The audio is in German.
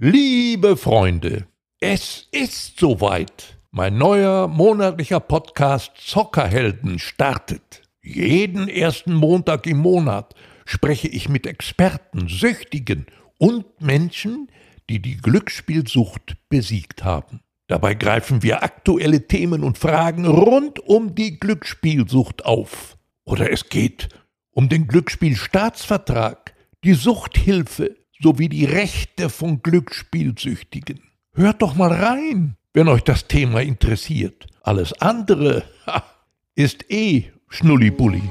Liebe Freunde, es ist soweit. Mein neuer monatlicher Podcast Zockerhelden startet. Jeden ersten Montag im Monat spreche ich mit Experten, Süchtigen und Menschen, die die Glücksspielsucht besiegt haben. Dabei greifen wir aktuelle Themen und Fragen rund um die Glücksspielsucht auf. Oder es geht um den Glücksspielstaatsvertrag, die Suchthilfe, sowie die Rechte von Glücksspielsüchtigen. Hört doch mal rein, wenn euch das Thema interessiert. Alles andere ha, ist eh Schnullibulli.